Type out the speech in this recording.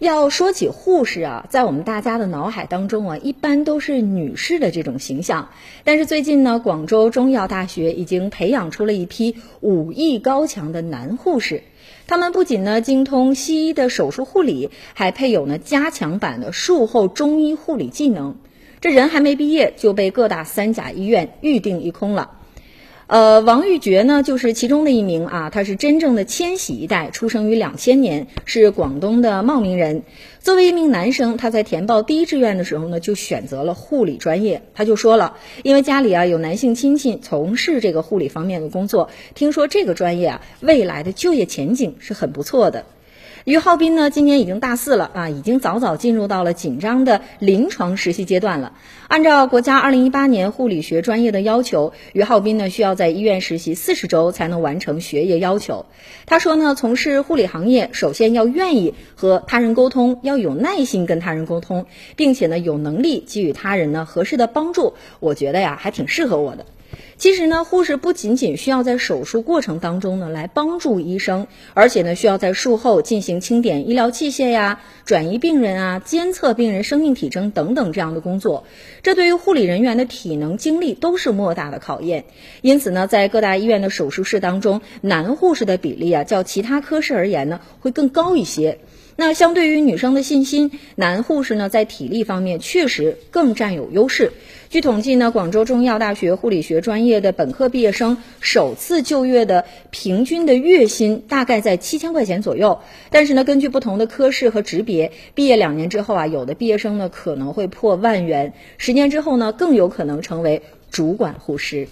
要说起护士啊，在我们大家的脑海当中啊，一般都是女士的这种形象。但是最近呢，广州中医药大学已经培养出了一批武艺高强的男护士，他们不仅呢精通西医的手术护理，还配有呢加强版的术后中医护理技能。这人还没毕业就被各大三甲医院预定一空了。呃，王玉珏呢，就是其中的一名啊，他是真正的千禧一代，出生于两千年，是广东的茂名人。作为一名男生，他在填报第一志愿的时候呢，就选择了护理专业。他就说了，因为家里啊有男性亲戚从事这个护理方面的工作，听说这个专业啊未来的就业前景是很不错的。于浩斌呢，今年已经大四了啊，已经早早进入到了紧张的临床实习阶段了。按照国家二零一八年护理学专业的要求，于浩斌呢需要在医院实习四十周才能完成学业要求。他说呢，从事护理行业，首先要愿意和他人沟通，要有耐心跟他人沟通，并且呢有能力给予他人呢合适的帮助。我觉得呀，还挺适合我的。其实呢，护士不仅仅需要在手术过程当中呢来帮助医生，而且呢需要在术后进行清点医疗器械呀、转移病人啊、监测病人生命体征等等这样的工作。这对于护理人员的体能精力都是莫大的考验。因此呢，在各大医院的手术室当中，男护士的比例啊，较其他科室而言呢会更高一些。那相对于女生的信心，男护士呢在体力方面确实更占有优势。据统计呢，广州中医药大学护理学专业的本科毕业生首次就业的平均的月薪大概在七千块钱左右。但是呢，根据不同的科室和职别，毕业两年之后啊，有的毕业生呢可能会破万元，十年之后呢更有可能成为主管护士。